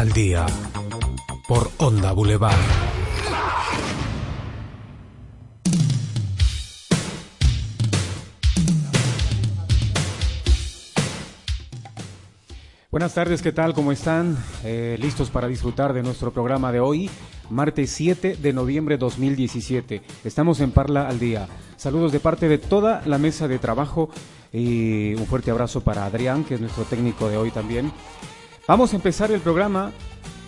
al día por Onda Boulevard. Buenas tardes, ¿qué tal? ¿Cómo están? Eh, ¿Listos para disfrutar de nuestro programa de hoy? Martes 7 de noviembre 2017. Estamos en Parla al Día. Saludos de parte de toda la mesa de trabajo y un fuerte abrazo para Adrián, que es nuestro técnico de hoy también. Vamos a empezar el programa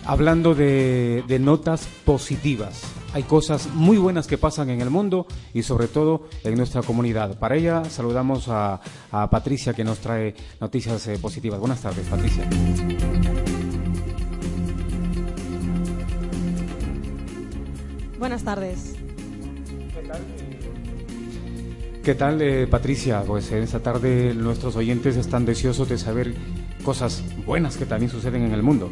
hablando de, notas positivas. Hay cosas muy buenas que pasan en el mundo y sobre todo en nuestra comunidad. Para ella saludamos a, Patricia que nos trae noticias eh, positivas. Buenas tardes, Patricia. Buenas tardes. ¿Qué tal, eh, Patricia? Pues en esta tarde nuestros oyentes están deseosos de saber cosas buenas que también suceden en el mundo.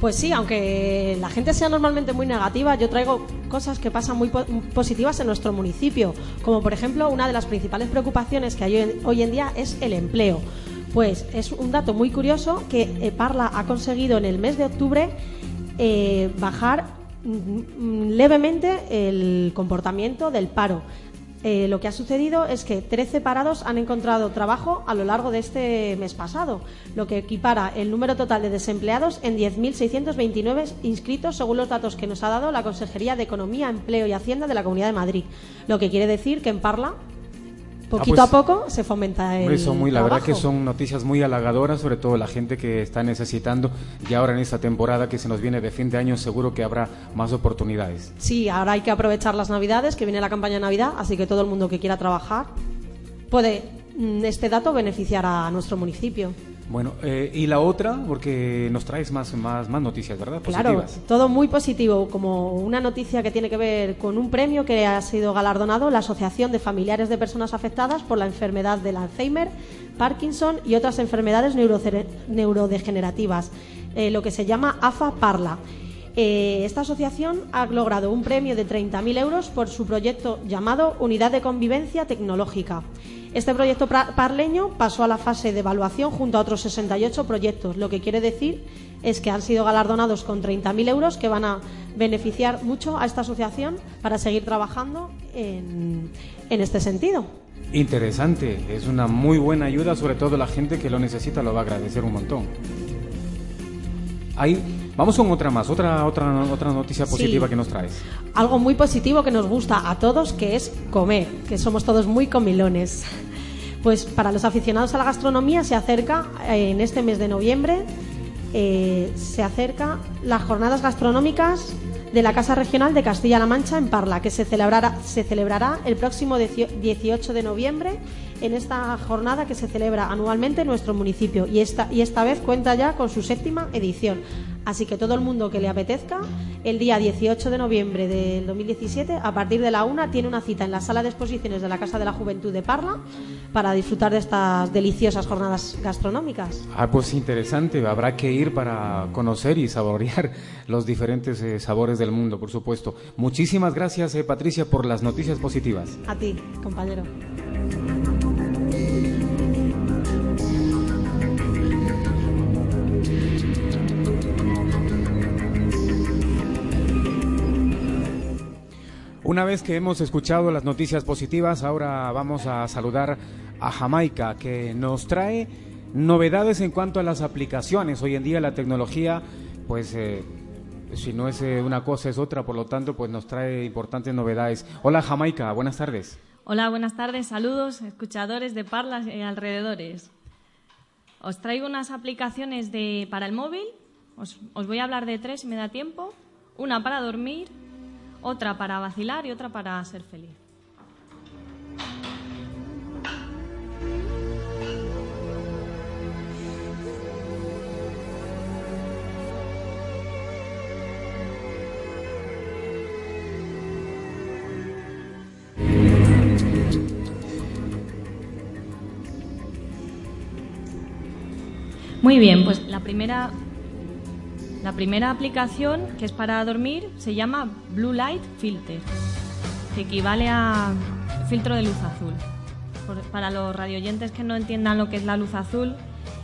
Pues sí, aunque la gente sea normalmente muy negativa, yo traigo cosas que pasan muy positivas en nuestro municipio, como por ejemplo una de las principales preocupaciones que hay hoy en día es el empleo. Pues es un dato muy curioso que eh, Parla ha conseguido en el mes de octubre eh, bajar mm, levemente el comportamiento del paro. Eh, lo que ha sucedido es que 13 parados han encontrado trabajo a lo largo de este mes pasado, lo que equipara el número total de desempleados en 10.629 inscritos según los datos que nos ha dado la Consejería de Economía, Empleo y Hacienda de la Comunidad de Madrid. Lo que quiere decir que en Parla Poquito ah, a pues, poco se fomenta el eso muy, La verdad que son noticias muy halagadoras, sobre todo la gente que está necesitando. Y ahora en esta temporada que se nos viene de fin de año, seguro que habrá más oportunidades. Sí, ahora hay que aprovechar las Navidades, que viene la campaña de Navidad, así que todo el mundo que quiera trabajar puede mm, este dato beneficiar a nuestro municipio. Bueno, eh, y la otra, porque nos traes más, más, más noticias, ¿verdad? Claro, todo muy positivo, como una noticia que tiene que ver con un premio que ha sido galardonado la Asociación de Familiares de Personas Afectadas por la enfermedad del Alzheimer, Parkinson y otras enfermedades neurodegenerativas, eh, lo que se llama AFA Parla. Eh, esta asociación ha logrado un premio de 30.000 euros por su proyecto llamado Unidad de Convivencia Tecnológica. Este proyecto parleño pasó a la fase de evaluación junto a otros 68 proyectos, lo que quiere decir es que han sido galardonados con 30.000 euros que van a beneficiar mucho a esta asociación para seguir trabajando en, este sentido. Interesante, es una muy buena ayuda, sobre todo la gente que lo necesita lo va a agradecer un montón. Hay Vamos con otra más, otra, otra, otra noticia positiva que nos traes. Algo muy positivo que nos gusta a todos, que es comer, que somos todos muy comilones. Pues para los aficionados a la gastronomía se acerca eh, en este mes de noviembre, eh, se acerca las jornadas gastronómicas de la Casa Regional de Castilla-La Mancha en Parla, que se celebrará, se celebrará el próximo 18 de noviembre en esta jornada que se celebra anualmente en nuestro municipio y esta, y esta vez cuenta ya con su séptima edición. Así que todo el mundo que le apetezca, el día 18 de noviembre del 2017, a partir de la una, tiene una cita en la sala de exposiciones de la Casa de la Juventud de Parla para disfrutar de estas deliciosas jornadas gastronómicas. Ah, pues interesante. Habrá que ir para conocer y saborear los diferentes eh, sabores del mundo, por supuesto. Muchísimas gracias, eh, Patricia, por las noticias positivas. A ti, compañero. Una vez que hemos escuchado las noticias positivas, ahora vamos a saludar a Jamaica, que nos trae novedades en cuanto a las aplicaciones. Hoy en día la tecnología, pues eh, si no es eh, una cosa es otra, por lo tanto, pues nos trae importantes novedades. Hola Jamaica, buenas tardes. Hola, buenas tardes, saludos, escuchadores de Parlas y alrededores. Os traigo unas aplicaciones de, para el móvil, os, os voy a hablar de tres si me da tiempo. Una para dormir, otra para vacilar y otra para ser feliz. Muy bien, pues la primera la primera aplicación, que es para dormir, se llama Blue Light Filter, que equivale a filtro de luz azul. para los radioyentes que no entiendan lo que es la luz azul,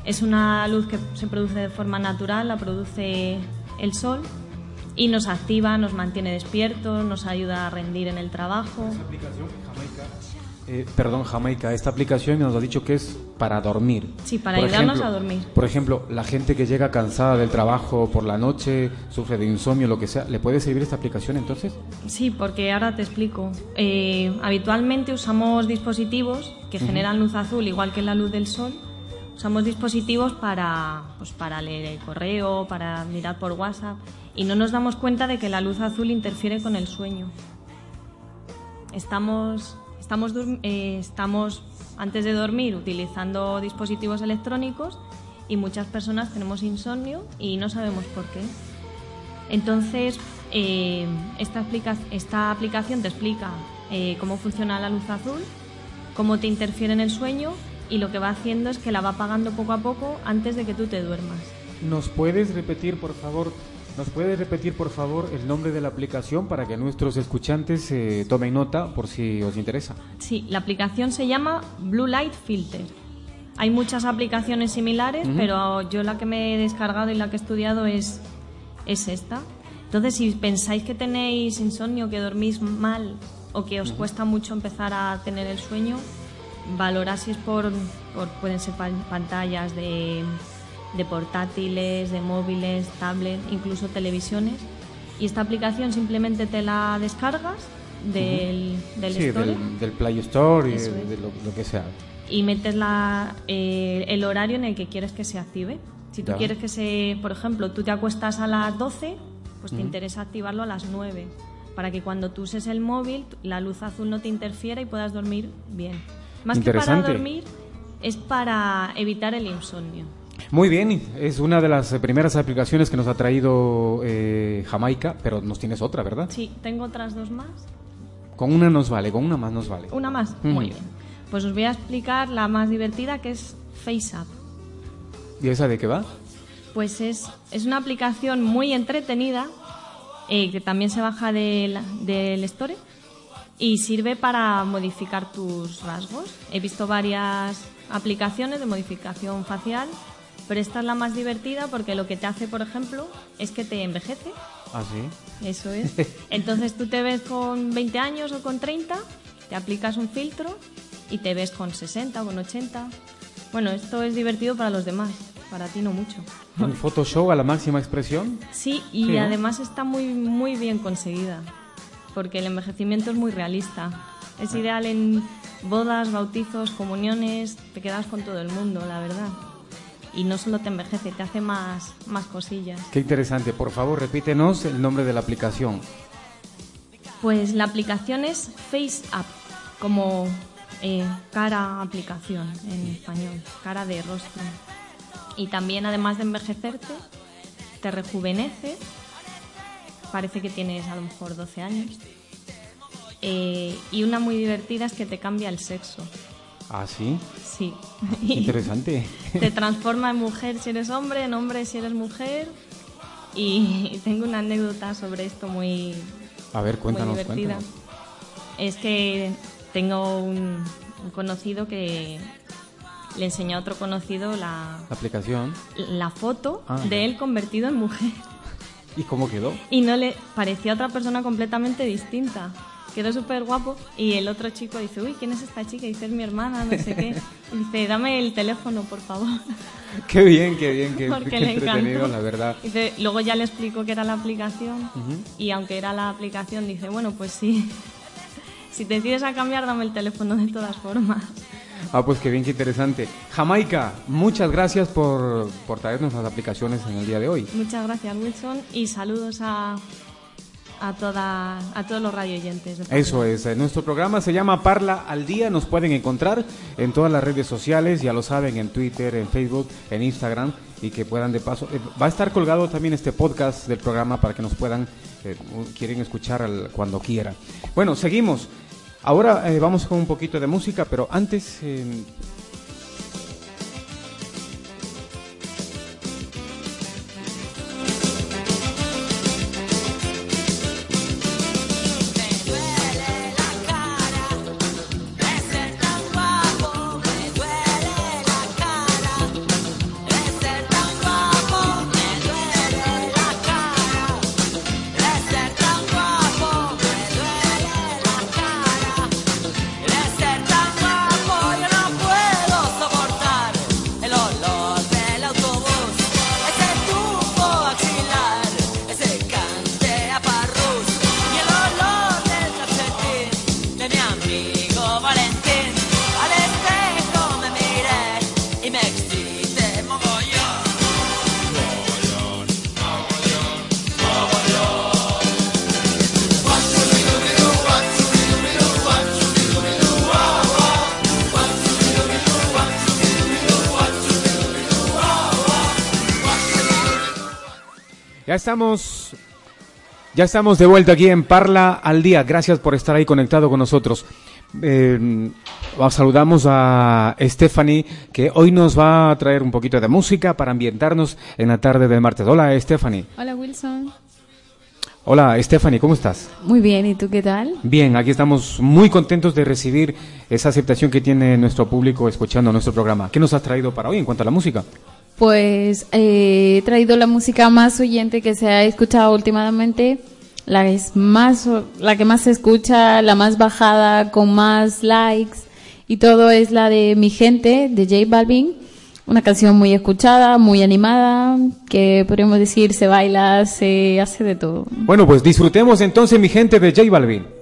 es una luz que se produce de forma natural, la produce el sol y nos activa, nos mantiene despiertos, nos ayuda a rendir en el trabajo. Eh, perdón, Jamaica, esta aplicación nos ha dicho que es para dormir. Sí, para ayudarnos a dormir. Por ejemplo, la gente que llega cansada del trabajo por la noche, sufre de insomnio, lo que sea, ¿le puede servir esta aplicación entonces? Sí, porque ahora te explico. Eh, habitualmente usamos dispositivos que generan luz azul, igual que la luz del sol. Usamos dispositivos para, pues, para leer el correo, para mirar por WhatsApp, y no nos damos cuenta de que la luz azul interfiere con el sueño. Estamos estamos, eh, estamos antes de dormir utilizando dispositivos electrónicos y muchas personas tenemos insomnio y no sabemos por qué. Entonces, eh, esta, esta, aplicación te explica eh, cómo funciona la luz azul, cómo te interfiere en el sueño y lo que va haciendo es que la va apagando poco a poco antes de que tú te duermas. ¿Nos puedes repetir, por favor, ¿Nos puede repetir, por favor, el nombre de la aplicación para que nuestros escuchantes eh, tomen nota por si os interesa? Sí, la aplicación se llama Blue Light Filter. Hay muchas aplicaciones similares, pero yo la que me he descargado y la que he estudiado es, es esta. Entonces, si pensáis que tenéis insomnio, que dormís mal o que os cuesta mucho empezar a tener el sueño, valorad si es por, por pueden ser pantallas de de portátiles, de móviles, tablets, incluso televisiones. Y esta aplicación simplemente te la descargas del, del Store. Del, Play Store y de lo, que sea. Y metes la, eh, el horario en el que quieres que se active. Si tú quieres que se, por ejemplo, tú te acuestas a las 12, pues te interesa activarlo a las 9, para que cuando tú uses el móvil la luz azul no te interfiera y puedas dormir bien. Más que para dormir, es para evitar el insomnio. Muy bien, es una de las primeras aplicaciones que nos ha traído eh, Jamaica, pero nos tienes otra, ¿verdad? Sí, tengo otras dos más. Con una nos vale, con una más nos vale. Una más, muy bien. Pues os voy a explicar la más divertida que es FaceApp. ¿Y esa de qué va? Pues es, es una aplicación muy entretenida eh, que también se baja del, del Store y sirve para modificar tus rasgos. He visto varias aplicaciones de modificación facial pero esta es la más divertida porque lo que te hace, por ejemplo, es que te envejece. Ah, sí. Eso es. Entonces tú te ves con 20 años o con 30, te aplicas un filtro y te ves con 60 o con 80. Bueno, esto es divertido para los demás, para ti no mucho. ¿Un Photoshop a la máxima expresión? Sí, y además está muy, muy bien conseguida, porque el envejecimiento es muy realista. Es ideal en bodas, bautizos, comuniones, te quedas con todo el mundo, la verdad y no solo te envejece, te hace más, más cosillas. Qué interesante. Por favor, repítenos el nombre de la aplicación. Pues la aplicación es Face App, como eh, cara aplicación en español, cara de rostro. Y también, además de envejecerte, te rejuvenece. Parece que tienes a lo mejor 12 años. Eh, y una muy divertida es que te cambia el sexo. ¿Ah, sí? Sí. Interesante. Te transforma en mujer si eres hombre, en hombre si eres mujer. Y tengo una anécdota sobre esto muy, a ver, cuéntanos, divertida. Es que tengo un, conocido que le enseñó a otro conocido la, aplicación, la foto ah. de él convertido en mujer. ¿Y cómo quedó? Y no le parecía otra persona completamente distinta quedó súper guapo y el otro chico dice, uy, ¿quién es esta chica? dice, es mi hermana, no sé qué. Y dice, dame el teléfono, por favor. Qué bien, qué bien, qué, entretenido, la verdad. Dice, luego ya le explico que era la aplicación y aunque era la aplicación, dice, bueno, pues sí, si te decides a cambiar, dame el teléfono de todas formas. Ah, pues qué bien, qué interesante. Jamaica, muchas gracias por, por traernos las aplicaciones en el día de hoy. Muchas gracias, Wilson, y saludos a, a, toda, a todos los radio oyentes. Eso es, eh, nuestro programa se llama Parla al Día, nos pueden encontrar en todas las redes sociales, ya lo saben, en Twitter, en Facebook, en Instagram, y que puedan de paso, eh, va a estar colgado también este podcast del programa para que nos puedan, eh, quieren escuchar cuando quieran. Bueno, seguimos. Ahora vamos con un poquito de música, pero antes... estamos, ya estamos de vuelta aquí en Parla al Día. Gracias por estar ahí conectado con nosotros. Eh, saludamos a Stephanie, que hoy nos va a traer un poquito de música para ambientarnos en la tarde del martes. Hola, Stephanie. Hola, Wilson. Hola, Stephanie, ¿cómo estás? Muy bien, ¿y tú qué tal? Bien, aquí estamos muy contentos de recibir esa aceptación que tiene nuestro público escuchando nuestro programa. ¿Qué nos has traído para hoy en cuanto a la música? Pues eh, he traído la música más oyente que se ha escuchado últimamente, la es más, la que más se escucha, la más bajada, con más likes y todo es la de Mi Gente de J Balvin, una canción muy escuchada, muy animada, que podríamos decir se baila, se hace de todo. Bueno, pues disfrutemos entonces Mi Gente de J Balvin.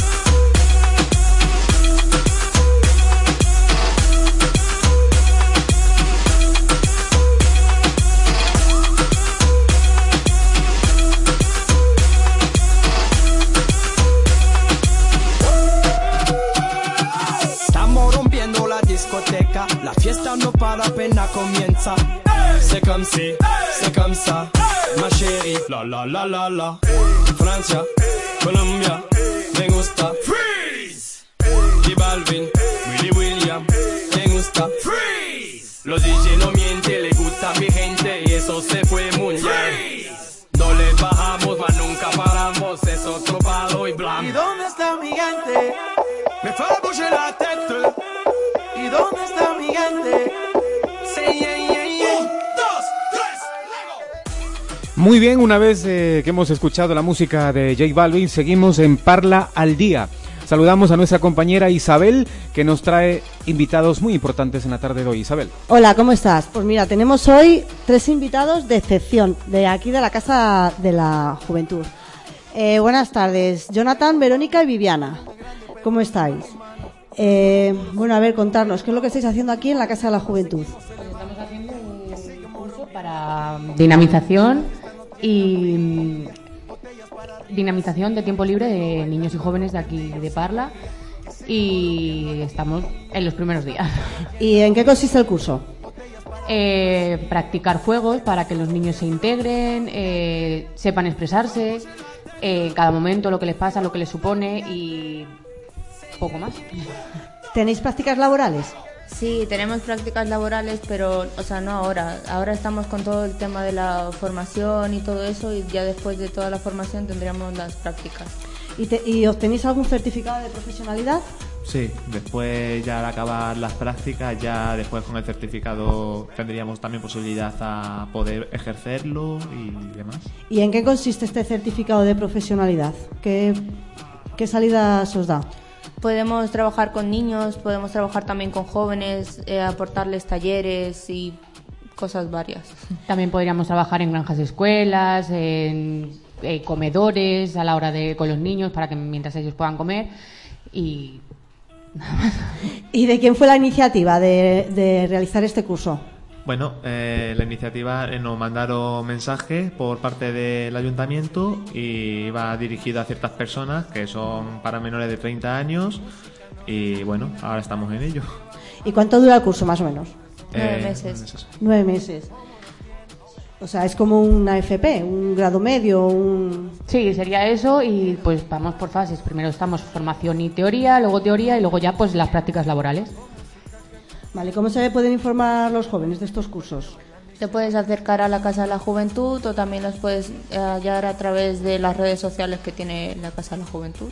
La fiesta no para, apenas comienza. C'est comme si, c'est comme ça, ma chérie. La la la la la. Francia, Colombia, Muy bien, una vez eh, que hemos escuchado la música de J Balvin, seguimos en Parla al Día. Saludamos a nuestra compañera Isabel, que nos trae invitados muy importantes en la tarde de hoy. Isabel. Hola, ¿cómo estás? Pues mira, tenemos hoy tres invitados de excepción, de aquí de la Casa de la Juventud. Eh, buenas tardes, Jonathan, Verónica y Viviana. ¿Cómo estáis? Eh, bueno, a ver, contarnos, ¿qué es lo que estáis haciendo aquí en la Casa de la Juventud? Pues estamos haciendo un curso para dinamización y mm, dinamización de tiempo libre de niños y jóvenes de aquí de Parla y estamos en los primeros días. ¿Y en qué consiste el curso? Eh, practicar juegos para que los niños se integren, eh, sepan expresarse eh, en cada momento lo que les pasa, lo que les supone y poco más. ¿Tenéis prácticas laborales? Sí, tenemos prácticas laborales, pero, o sea, no ahora. Ahora estamos con todo el tema de la formación y todo eso, y ya después de toda la formación tendríamos las prácticas. ¿Y, te- y obtenéis algún certificado de profesionalidad? Sí, después ya al acabar las prácticas, ya después con el certificado tendríamos también posibilidad a poder ejercerlo y demás. ¿Y en qué consiste este certificado de profesionalidad? ¿Qué, qué salidas os da? Podemos trabajar con niños, podemos trabajar también con jóvenes, eh, aportarles talleres y cosas varias. También podríamos trabajar en granjas escuelas, en eh, comedores a la hora de con los niños para que mientras ellos puedan comer y ¿Y de quién fue la iniciativa de, de realizar este curso? Bueno, eh, la iniciativa eh, nos mandaron mensajes por parte del ayuntamiento y va dirigido a ciertas personas que son para menores de 30 años y bueno, ahora estamos en ello. ¿Y cuánto dura el curso, más o menos? Nueve Eh, meses. Nueve meses. O sea, es como una FP, un grado medio, un... Sí, sería eso y pues vamos por fases. Primero estamos formación y teoría, luego teoría y luego ya pues las prácticas laborales. Vale, ¿cómo se pueden informar los jóvenes de estos cursos? Te puedes acercar a la Casa de la Juventud o también los puedes eh, hallar a través de las redes sociales que tiene la Casa de la Juventud.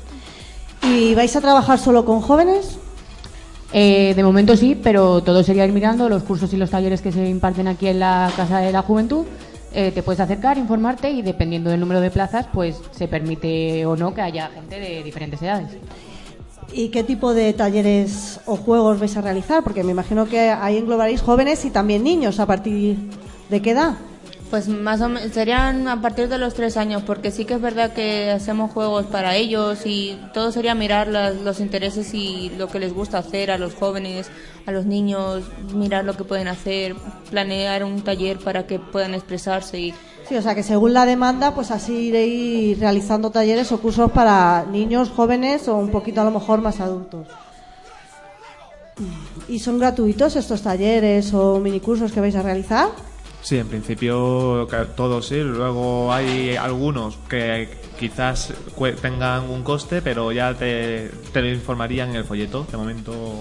¿Y vais a trabajar solo con jóvenes? Eh, de momento sí, pero todo sería ir mirando los cursos y los talleres que se imparten aquí en la Casa de la Juventud. Eh, te puedes acercar, informarte y dependiendo del número de plazas, pues se permite o no que haya gente de diferentes edades. ¿Y qué tipo de talleres o juegos vais a realizar? Porque me imagino que ahí englobaréis jóvenes y también niños. ¿A partir de qué edad? Pues más o menos serían a partir de los tres años, porque sí que es verdad que hacemos juegos para ellos y todo sería mirar las- los intereses y lo que les gusta hacer a los jóvenes, a los niños, mirar lo que pueden hacer, planear un taller para que puedan expresarse y Sí, o sea que según la demanda, pues así iréis realizando talleres o cursos para niños, jóvenes o un poquito a lo mejor más adultos. ¿Y son gratuitos estos talleres o minicursos que vais a realizar? Sí, en principio todos sí. Luego hay algunos que quizás tengan un coste, pero ya te, te lo informarían en el folleto. De momento,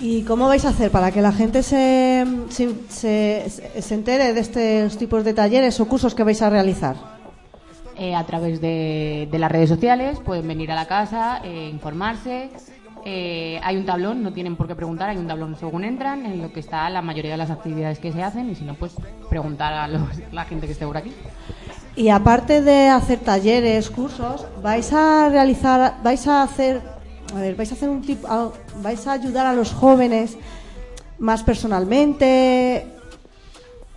¿Y cómo vais a hacer para que la gente se, se, se- se entere de estos tipos de talleres o cursos que vais a realizar? Eh, a través de, de las redes sociales pueden venir a la casa, eh, informarse. Eh, hay un tablón, no tienen por qué preguntar, hay un tablón según entran, en lo que está la mayoría de las actividades que se hacen y si no, pues preguntar a los- la gente que esté por aquí. Y aparte de hacer talleres, cursos, vais a realizar, vais a hacer, a ver, vais a hacer un tipo, vais a ayudar a los jóvenes más personalmente,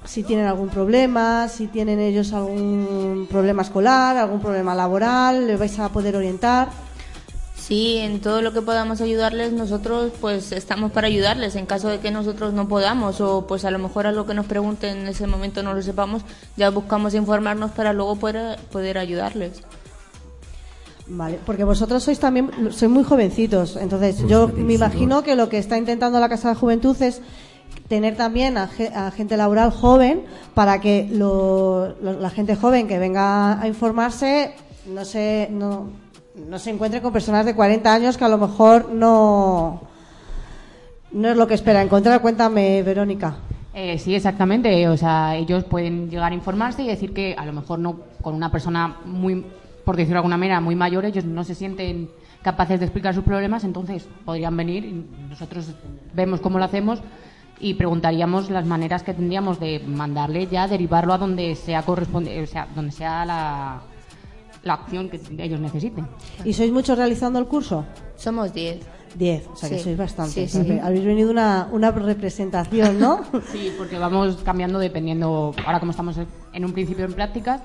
si tienen algún problema, si tienen ellos algún problema escolar, algún problema laboral, les vais a poder orientar. Sí, en todo lo que podamos ayudarles, nosotros pues estamos para ayudarles. En caso de que nosotros no podamos o pues a lo mejor a lo que nos pregunten en ese momento no lo sepamos, ya buscamos informarnos para luego poder, poder ayudarles. Vale, porque vosotros sois también, sois muy jovencitos, entonces yo me imagino que lo que está intentando la Casa de Juventud es tener también a, ge- a gente laboral joven para que lo- lo- la gente joven que venga a informarse no se, no, no se encuentre con personas de 40 años que a lo mejor no, no es lo que espera encontrar. Cuéntame, Verónica. Eh, sí, exactamente. O sea, ellos pueden llegar a informarse y decir que a lo mejor no con una persona muy, por decirlo de alguna manera, muy mayor, ellos no se sienten capaces de explicar sus problemas, entonces podrían venir y nosotros vemos cómo lo hacemos y preguntaríamos las maneras que tendríamos de mandarle ya, derivarlo a donde sea corresponde, o sea, donde sea la, la acción que ellos necesiten. ¿Y sois muchos realizando el curso? Somos 10. 10, o sea que Sí. sois bastantes. Sí, sí. Habéis venido una, una representación, ¿no? Sí, porque vamos cambiando dependiendo, ahora como estamos en un principio en prácticas,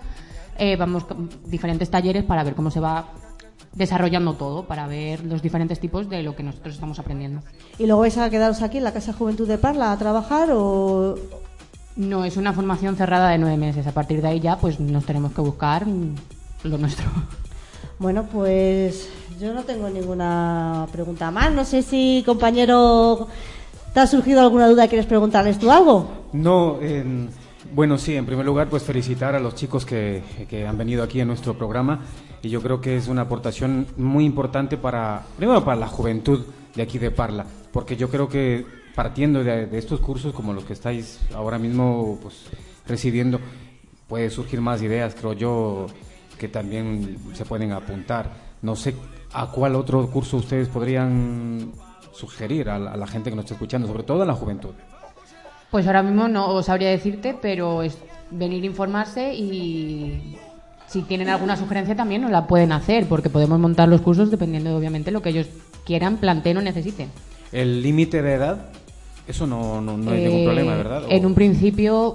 eh, vamos con diferentes talleres para ver cómo se va desarrollando todo, para ver los diferentes tipos de lo que nosotros estamos aprendiendo. ¿Y luego vais a quedaros aquí en la Casa de Juventud de Parla a trabajar o...? No, es una formación cerrada de nueve meses. A partir de ahí ya pues nos tenemos que buscar lo nuestro. Bueno, pues yo no tengo ninguna pregunta más. No sé si, compañero, ¿te ha surgido alguna duda y quieres preguntarles tú algo? No, en- bueno, sí, en primer lugar, pues felicitar a los chicos que, que han venido aquí a nuestro programa y yo creo que es una aportación muy importante para, primero para la juventud de aquí de Parla, porque yo creo que partiendo de, de estos cursos como los que estáis ahora mismo pues, recibiendo, puede surgir más ideas, creo yo, que también se pueden apuntar. No sé a cuál otro curso ustedes podrían sugerir a la, a la gente que nos está escuchando, sobre todo a la juventud. Pues ahora mismo no sabría decirte, pero es venir a informarse y si tienen alguna sugerencia también nos la pueden hacer, porque podemos montar los cursos dependiendo de obviamente lo que ellos quieran, planteen o necesiten. El límite de edad, eso no, no, no hay ningún Eh, problema, ¿verdad? O- En un principio,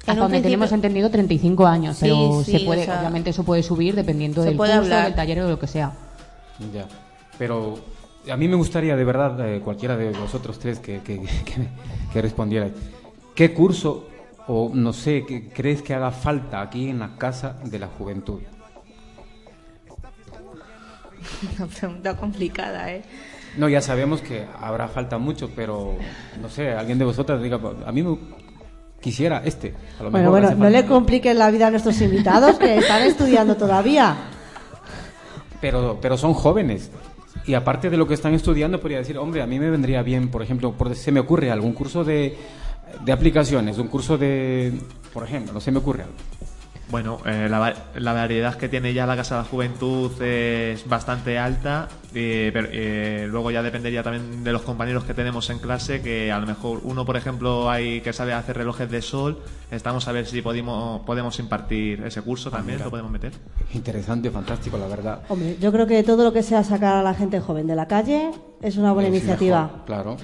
hasta un donde principio- tenemos entendido, 35 años, Sí, pero sí, se puede, o sea, obviamente eso puede subir dependiendo del curso, hablar. del taller o de lo que sea. Ya. Pero a mí me gustaría, de verdad, eh, cualquiera de vosotros tres que, que, que, que respondiera. ¿Qué curso o no sé, qué crees que haga falta aquí en la Casa de la Juventud? Una pregunta complicada, ¿eh? No, ya sabemos que habrá falta mucho, pero no sé, alguien de vosotras diga, a mí me quisiera este. A lo Bueno, mejor bueno, no le compliquen la vida a nuestros invitados que están estudiando todavía. pero, pero son jóvenes. Y aparte de lo que están estudiando, podría decir, hombre, a mí me vendría bien, por ejemplo, por, se me ocurre algún curso de, de aplicaciones, un curso de, por ejemplo, se me ocurre algo. Bueno, eh, la, va- la variedad que tiene ya la Casa de la Juventud es bastante alta, eh, pero eh, luego ya dependería también de los compañeros que tenemos en clase, que a lo mejor uno, por ejemplo, hay que sabe hacer relojes de sol, estamos a ver si podemos, podemos impartir ese curso también, mira. lo podemos meter. Interesante, fantástico, la verdad. Hombre, yo creo que todo lo que sea sacar a la gente joven de la calle es una buena Es iniciativa. mejor, claro.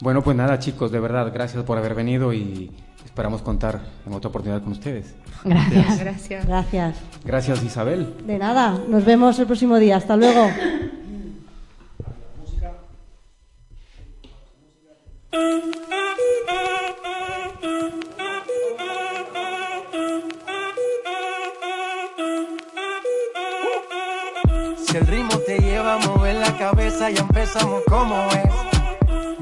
Bueno, pues nada, chicos, de verdad, gracias por haber venido y Esperamos contar en otra oportunidad con ustedes. Gracias. Gracias. Gracias. Gracias Isabel. De nada, nos vemos el próximo día. Hasta luego. Si el ritmo te lleva a mover la cabeza, ya empezamos como es.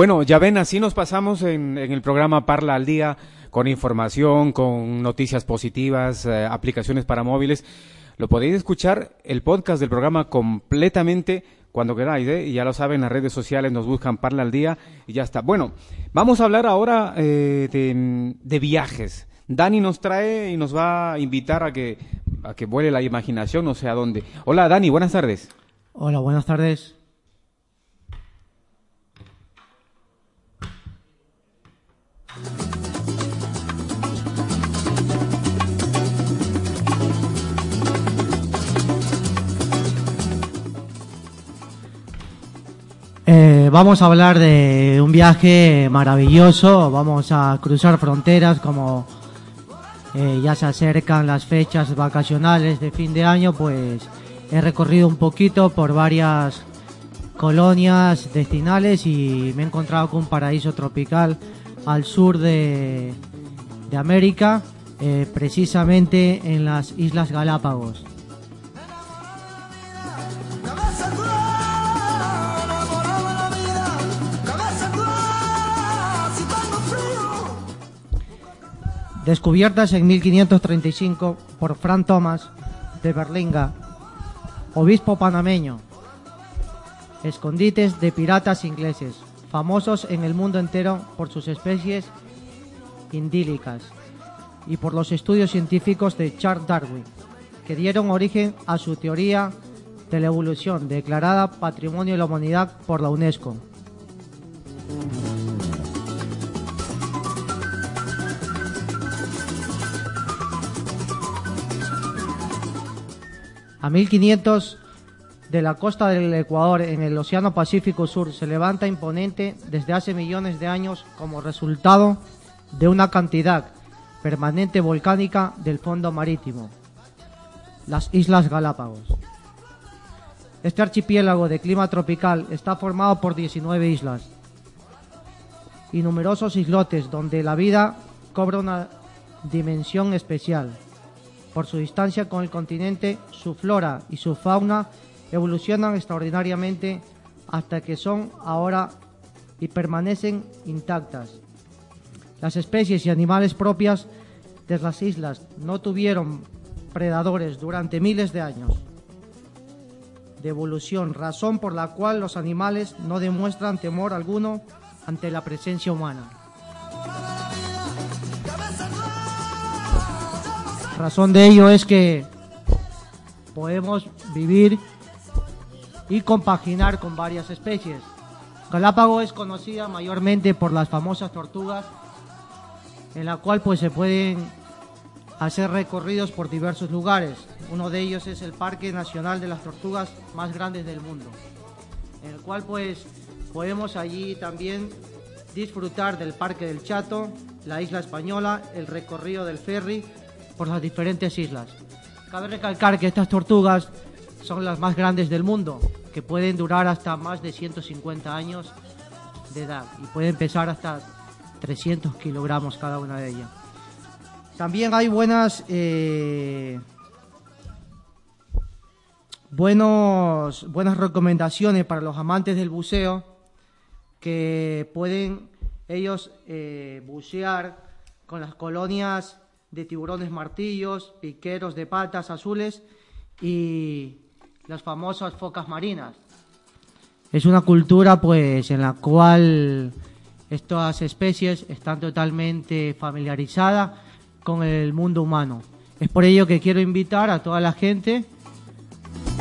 Bueno, ya ven, así nos pasamos en, el programa Parla al Día, con información, con noticias positivas, eh, aplicaciones para móviles. Lo podéis escuchar el podcast del programa completamente cuando queráis, ¿eh? y ya lo saben, las redes sociales nos buscan Parla al Día y ya está. Bueno, vamos a hablar ahora eh, de, de viajes. Dani nos trae y nos va a invitar a que, a que vuele la imaginación, no sé a dónde. Hola Dani, buenas tardes. Hola, buenas tardes. Eh, vamos a hablar de un viaje maravilloso, vamos a cruzar fronteras como eh, ya se acercan las fechas vacacionales de fin de año, pues he recorrido un poquito por varias colonias destinales y me he encontrado con un paraíso tropical al sur de, de América, eh, precisamente en las Islas Galápagos. Descubiertas en 1535 por Fran Thomas de Berlinga, obispo panameño. Escondites de piratas ingleses, famosos en el mundo entero por sus especies indílicas y por los estudios científicos de Charles Darwin, que dieron origen a su teoría de la evolución, declarada Patrimonio de la Humanidad por la UNESCO. A 1500 de la costa del Ecuador en el Océano Pacífico Sur se levanta imponente desde hace millones de años como resultado de una cantidad permanente volcánica del fondo marítimo, las Islas Galápagos. Este archipiélago de clima tropical está formado por 19 islas y numerosos islotes donde la vida cobra una dimensión especial. Por su distancia con el continente, su flora y su fauna evolucionan extraordinariamente hasta que son ahora y permanecen intactas. Las especies y animales propias de las islas no tuvieron predadores durante miles de años de evolución, razón por la cual los animales no demuestran temor alguno ante la presencia humana. Razón de ello es que podemos vivir y compaginar con varias especies. Galápago es conocida mayormente por las famosas tortugas, en la cual pues se pueden hacer recorridos por diversos lugares. Uno de ellos es el Parque Nacional de las Tortugas más grandes del mundo, en el cual pues podemos allí también disfrutar del Parque del Chato, la isla española, el recorrido del ferry por las diferentes islas. Cabe recalcar que estas tortugas son las más grandes del mundo, que pueden durar hasta más de 150 años de edad y pueden pesar hasta 300 kilogramos cada una de ellas. También hay buenas, eh, buenas recomendaciones para los amantes del buceo que pueden ellos eh, bucear con las colonias de tiburones martillos, piqueros de patas azules y las famosas focas marinas. Es una cultura pues en la cual estas especies están totalmente familiarizadas con el mundo humano. Es por ello que quiero invitar a toda la gente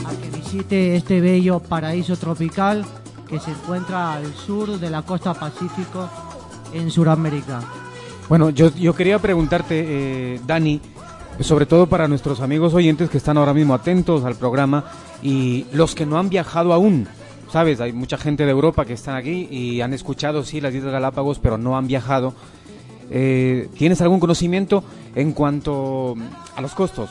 a que visite este bello paraíso tropical que se encuentra al sur de la costa Pacífico en Sudamérica. Bueno, yo, yo quería preguntarte, eh, Dani, sobre todo para nuestros amigos oyentes que están ahora mismo atentos al programa y los que no han viajado aún. Sabes, hay mucha gente de Europa que están aquí y han escuchado, sí, las Islas Galápagos, pero no han viajado. Eh, ¿Tienes algún conocimiento en cuanto a los costos?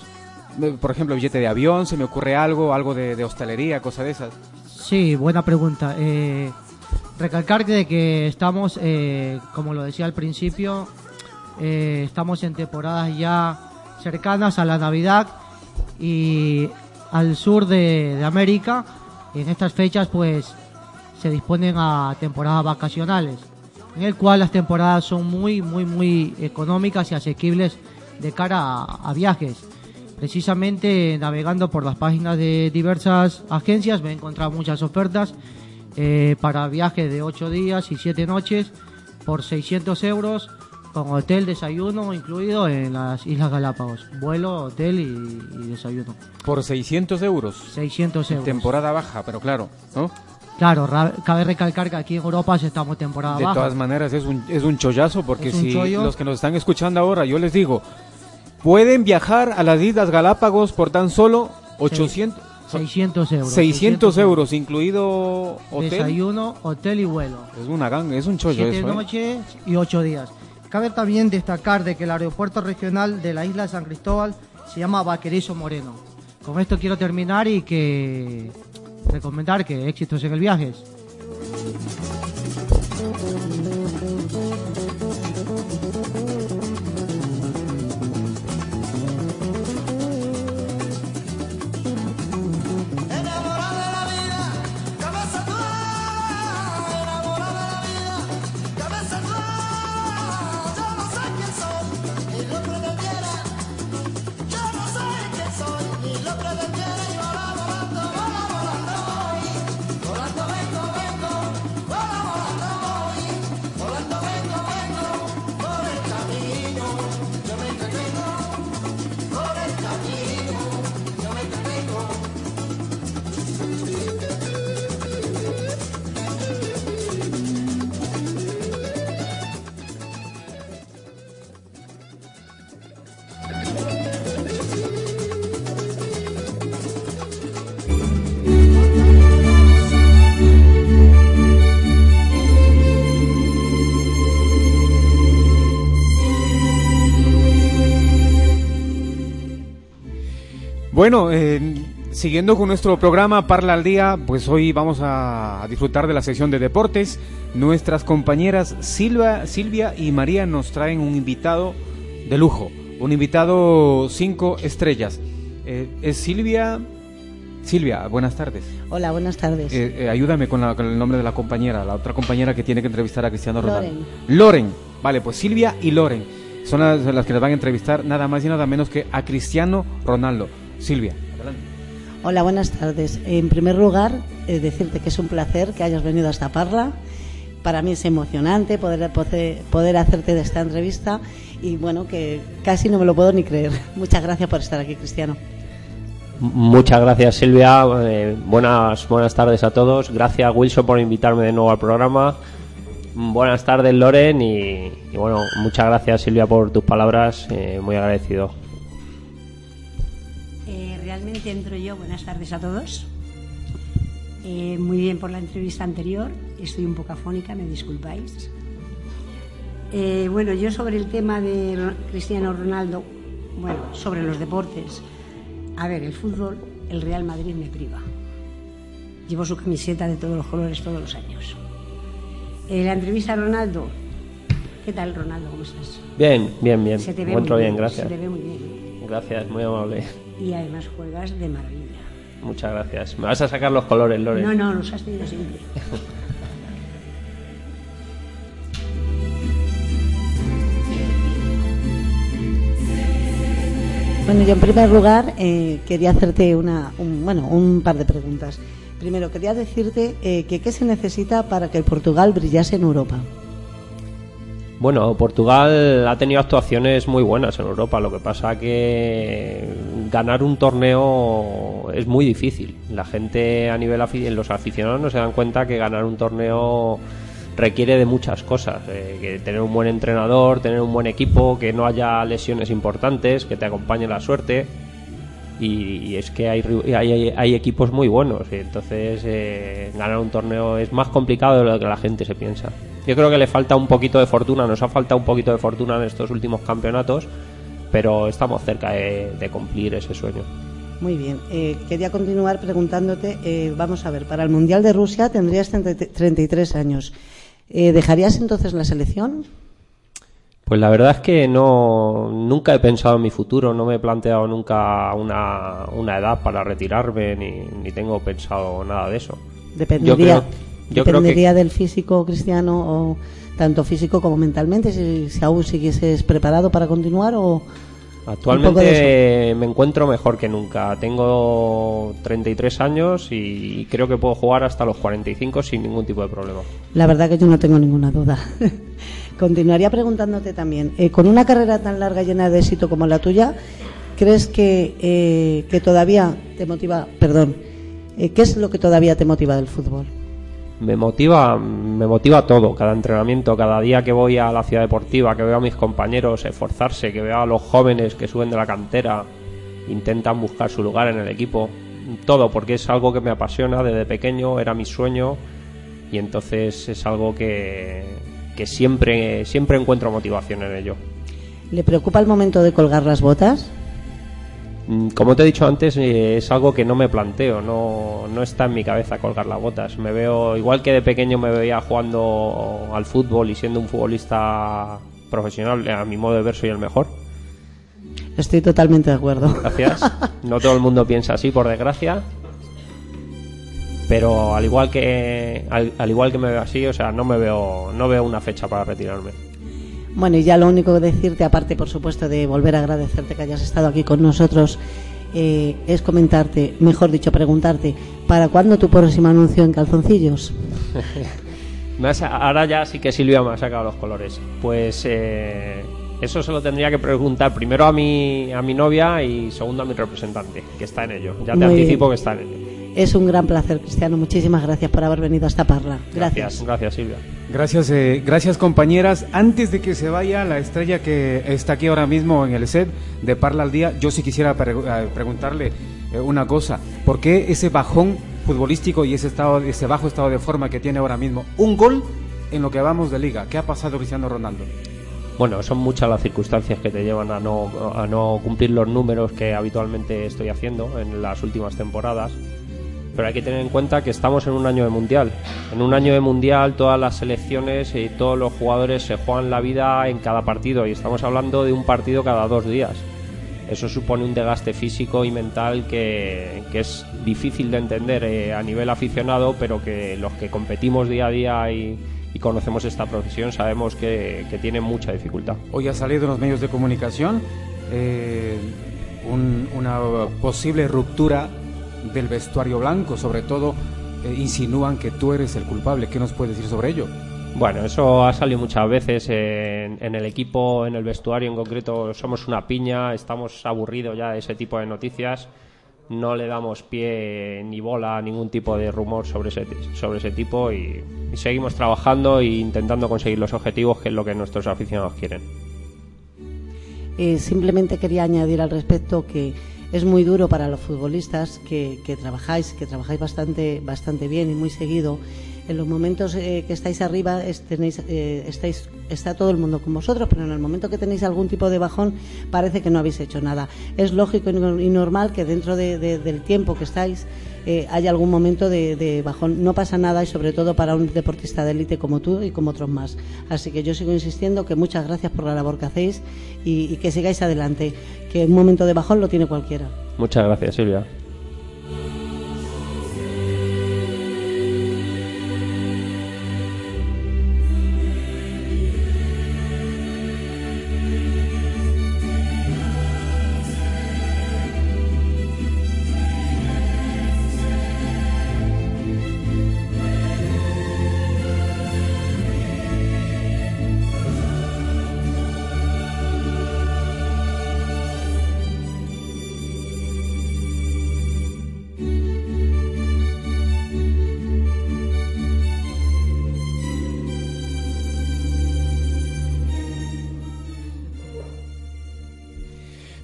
Eh, Por ejemplo, billete de avión, ¿se me ocurre algo? ¿Algo de, hostelería, cosa de esas? Sí, buena pregunta. Eh, recalcar que estamos, eh, como lo decía al principio, eh, estamos en temporadas ya cercanas a la Navidad y al sur de, de América. En estas fechas, pues, se disponen a temporadas vacacionales, en el cual las temporadas son muy, muy, muy económicas y asequibles de cara a, viajes. Precisamente navegando por las páginas de diversas agencias me he encontrado muchas ofertas eh, para viajes de 8 días y 7 noches por 600 euros con hotel, desayuno incluido en las Islas Galápagos. Vuelo, hotel y, y desayuno. Por 600 euros. 600 euros. Temporada baja, pero claro, ¿no? Claro, cabe recalcar que aquí en Europa estamos temporada De baja. todas maneras es un, es un chollazo porque un si chollo. los que nos están escuchando ahora, yo les digo, pueden viajar a las Islas Galápagos por tan solo 800, 600 euros. 600 euros, incluido hotel. Desayuno, hotel y vuelo. Es una gang, es un chollo Siete eso, ¿eh? noches y ocho días. Cabe también destacar de que el aeropuerto regional de la isla de San Cristóbal se llama Vaquerizo Moreno. Con esto quiero terminar y que recomendar que éxitos en el viaje. Bueno, eh, siguiendo con nuestro programa Parla al Día, pues hoy vamos a, disfrutar de la sección de deportes. Nuestras compañeras Silvia, Silvia y María nos traen un invitado de lujo, un invitado cinco estrellas. Eh, es Silvia. Silvia, buenas tardes. Hola, buenas tardes. Eh, eh, ayúdame con, la- con el nombre de la compañera, la otra compañera que tiene que entrevistar a Cristiano Ronaldo. Loren. Loren. Vale, pues Silvia y Loren son las, las que nos van a entrevistar nada más y nada menos que a Cristiano Ronaldo. Silvia, adelante. Hola, buenas tardes. En primer lugar, eh, decirte que es un placer que hayas venido hasta Parla. Para mí es emocionante poder, poder, poder hacerte de esta entrevista y bueno, que casi no me lo puedo ni creer. Muchas gracias por estar aquí, Cristiano. Muchas gracias Silvia, Eh, buenas, buenas tardes a todos, gracias Wilson por invitarme de nuevo al programa, buenas tardes Loren y, y bueno, muchas gracias Silvia por tus palabras, eh, muy agradecido. Eh, realmente entro yo. Buenas tardes a todos. Eh, muy bien por la entrevista anterior. Estoy un poco afónica, me disculpáis. Eh, bueno, yo sobre el tema de Cristiano Ronaldo, bueno, sobre los deportes. A ver, el fútbol, el Real Madrid me priva. Llevo su camiseta de todos los colores todos los años. Eh, la entrevista a Ronaldo. ¿Qué tal, Ronaldo? ¿Cómo estás? Bien, bien, bien, Se te ve muy bien, Se gracias. te ve muy bien. Gracias, muy amable, Y además juegas de maravilla. muchas gracias. Me vas a sacar los colores, Loren. No, no, los has tenido siempre. Bueno, yo en primer lugar eh, quería hacerte una, un, bueno, un par de preguntas. Primero, quería decirte eh, que qué se necesita para que el Portugal brillase en Europa. Bueno, Portugal ha tenido actuaciones muy buenas en Europa. Lo que pasa que ganar un torneo es muy difícil. La gente a nivel los aficionados no se dan cuenta que ganar un torneo requiere de muchas cosas. eh, que tener un buen entrenador, tener un buen equipo, que no haya lesiones importantes, que te acompañe la suerte. Y, es que hay, hay, hay- equipos muy buenos. entonces eh, ganar un torneo es más complicado de lo que la gente se piensa. Yo creo que le falta un poquito de fortuna, nos ha faltado un poquito de fortuna en estos últimos campeonatos, pero estamos cerca de, de cumplir ese sueño. Muy bien, eh, quería continuar preguntándote, eh, vamos a ver, para el Mundial de Rusia tendrías 30 33 años. Eh, ¿Dejarías entonces la selección? Pues la verdad es que no nunca he pensado en mi futuro, no me he planteado nunca una, una edad para retirarme ni, ni tengo pensado nada de eso. Dependería, creo- yo creo que- dependería del físico cristiano, o tanto físico como mentalmente, si, si aún siguieses preparado para continuar o... Actualmente me encuentro mejor que nunca. Tengo 33 años y creo que puedo jugar hasta los 45 sin ningún tipo de problema. La verdad que yo no tengo ninguna duda. Continuaría preguntándote también, eh, con una carrera tan larga llena de éxito como la tuya, ¿crees que, eh, que todavía te motiva, perdón, eh, qué es lo que todavía te motiva del fútbol? Me motiva, me motiva todo, cada entrenamiento, cada día que voy a la ciudad deportiva, que veo a mis compañeros esforzarse, que veo a los jóvenes que suben de la cantera, intentan buscar su lugar en el equipo, todo, porque es algo que me apasiona desde pequeño, era mi sueño y entonces es algo que, que siempre, siempre encuentro motivación en ello. ¿Le preocupa el momento de colgar las botas? Mm, Como te he dicho antes, eh, es algo que no me planteo, no, no está en mi cabeza colgar las botas. Me veo, igual que de pequeño me veía jugando al fútbol y siendo un futbolista profesional, a mi modo de ver soy el mejor. Estoy totalmente de acuerdo. Gracias. No todo el mundo piensa así, por desgracia. Pero al igual que al, al igual que me veo así, o sea, no me veo no veo una fecha para retirarme. Bueno, y ya lo único que decirte, aparte por supuesto de volver a agradecerte que hayas estado aquí con nosotros, eh, es comentarte, mejor dicho, preguntarte, ¿para cuándo tu próximo anuncio en calzoncillos? Ahora ya sí que Silvia me ha sacado los colores. Pues eh, eso se lo tendría que preguntar primero a mi, a mi novia y segundo a mi representante, que está en ello. Ya te Muy anticipo bien. que está en ello. Es un gran placer, Cristiano. Muchísimas gracias por haber venido hasta Parla. Gracias. Gracias, Silvia. Gracias, eh, gracias compañeras. Antes de que se vaya la estrella que está aquí ahora mismo en el set de Parla al Día, yo sí quisiera pre- eh, preguntarle eh, una cosa. ¿Por qué ese bajón futbolístico y ese, estado, ese bajo estado de forma que tiene ahora mismo? Un gol en lo que vamos de liga. ¿Qué ha pasado Cristiano Ronaldo? Bueno, son muchas las circunstancias que te llevan a no, a no cumplir los números que habitualmente estoy haciendo en las últimas temporadas. Pero hay que tener en cuenta que estamos en un año de mundial. En un año de mundial todas las selecciones y todos los jugadores se juegan la vida en cada partido y estamos hablando de un partido cada dos días. Eso supone un desgaste físico y mental que, que es difícil de entender eh, a nivel aficionado, pero que los que competimos día a día y, y conocemos esta profesión sabemos que, que tiene mucha dificultad. Hoy ha salido en los medios de comunicación eh, un- una posible ruptura del vestuario blanco, sobre todo eh, insinúan que tú eres el culpable. ¿Qué nos puedes decir sobre ello? Bueno, eso ha salido muchas veces en, en el equipo, en el vestuario en concreto. Somos una piña, estamos aburridos ya de ese tipo de noticias. No le damos pie ni bola a ningún tipo de rumor sobre ese, sobre ese tipo y, y seguimos trabajando e intentando conseguir los objetivos que es lo que nuestros aficionados quieren. Eh, simplemente quería añadir al respecto que es muy duro para los futbolistas que, que trabajáis, que trabajáis bastante, bastante bien y muy seguido. En los momentos eh, que estáis arriba tenéis, eh, estáis, está todo el mundo con vosotros, pero en el momento que tenéis algún tipo de bajón parece que no habéis hecho nada. Es lógico y no- y normal que dentro de- de- del tiempo que estáis eh, haya algún momento de, de bajón. No pasa nada y sobre todo para un deportista de élite como tú y como otros más. Así que yo sigo insistiendo que muchas gracias por la labor que hacéis y, y que sigáis adelante, que un momento de bajón lo tiene cualquiera. Muchas gracias, Silvia.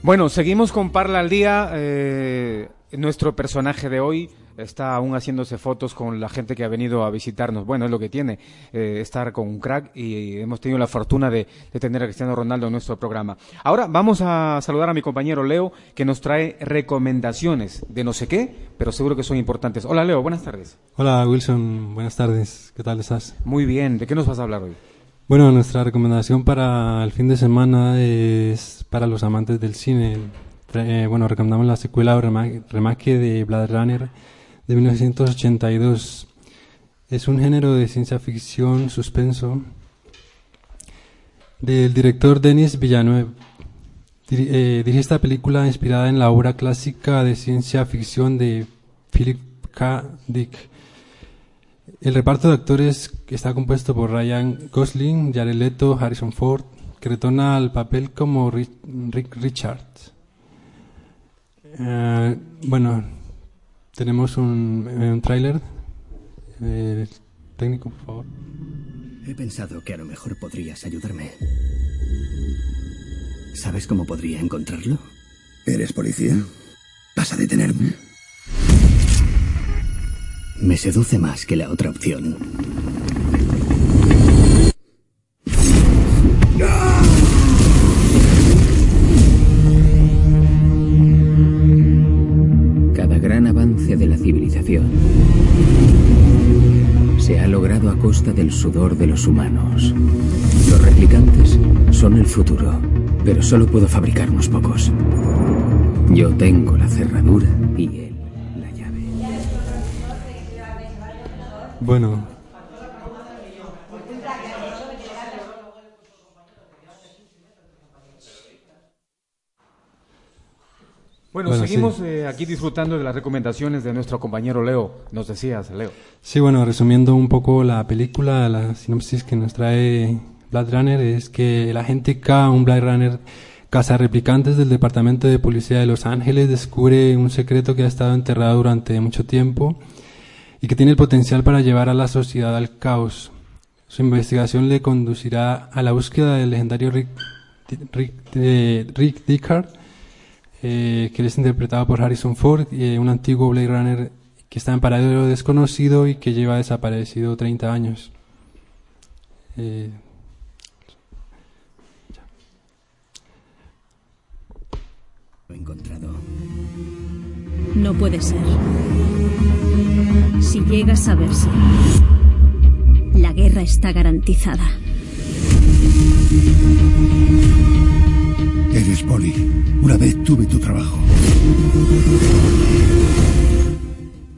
Bueno, seguimos con Parla al Día. Eh, nuestro personaje de hoy está aún haciéndose fotos con la gente que ha venido a visitarnos. Bueno, es lo que tiene eh, estar con un crack y hemos tenido la fortuna de, de, tener a Cristiano Ronaldo en nuestro programa. Ahora vamos a saludar a mi compañero Leo que nos trae recomendaciones de no sé qué, pero seguro que son importantes. Hola Leo, buenas tardes. Hola Wilson, buenas tardes. ¿Qué tal estás? Muy bien, ¿de qué nos vas a hablar hoy? Bueno, nuestra recomendación para el fin de semana es para los amantes del cine. Eh, bueno, recomendamos la secuela o remake de Blade Runner de 1982. Es un género de ciencia ficción suspenso del director Denis Villeneuve. Dir eh, dirige esta película inspirada en la obra clásica de ciencia ficción de Philip K. Dick. El reparto de actores está compuesto por Ryan Gosling, Jared Leto, Harrison Ford, que retorna al papel como Rick, Rick Richard. Uh, bueno, tenemos un, un tráiler. Eh, técnico, por favor. He pensado que a lo mejor podrías ayudarme. ¿Sabes cómo podría encontrarlo? ¿Eres policía? ¿Vas a detenerme? Me seduce más que la otra opción. De la civilización se ha logrado a costa del sudor de los humanos. Los replicantes son el futuro, pero solo puedo fabricar unos pocos. Yo tengo la cerradura y él. Bueno. Bueno, Bueno, seguimos sí. eh, aquí disfrutando de las recomendaciones de nuestro compañero Leo. Nos decías, Leo. Sí, bueno, resumiendo un poco la película, la sinopsis que nos trae Blade Runner es que el agente K, un Blade Runner replicantes del Departamento de Policía de Los Ángeles, descubre un secreto que ha estado enterrado durante mucho tiempo y que tiene el potencial para llevar a la sociedad al caos. Su investigación le conducirá a la búsqueda del legendario Rick, Rick, eh, Rick Deckard, eh, que es interpretado por Harrison Ford, eh, un antiguo Blade Runner que está en paradero desconocido y que lleva desaparecido 30 años. Eh, Lo he encontrado. No puede ser. Si llega a saberse, la guerra está garantizada. Eres poli. Una vez tuve tu trabajo.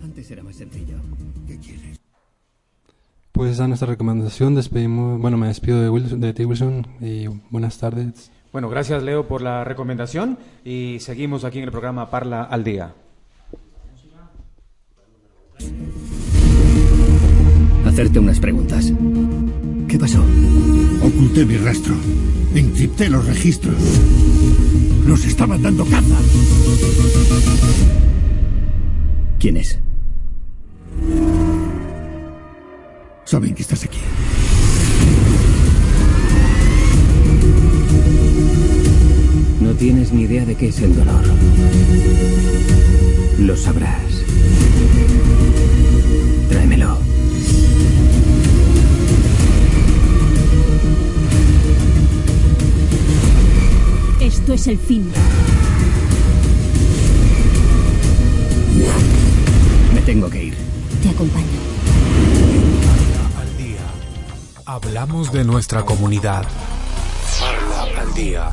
Antes era más sencillo. ¿Qué quieres? Pues a nuestra recomendación despedimos, bueno, me despido de, Wilson, de ti, Wilson, y buenas tardes. Bueno, gracias Leo por la recomendación y seguimos aquí en el programa Parla al Día. Hacerte unas preguntas. ¿Qué pasó? Oculté mi rastro. Encripté los registros. Nos estaban dando caza. ¿Quién es? Saben que estás aquí. No tienes ni idea de qué es el dolor. Lo sabrás. Tráemelo. Esto es el fin. Me tengo que ir. Te acompaño. Al día. Hablamos de nuestra comunidad. Parla al día.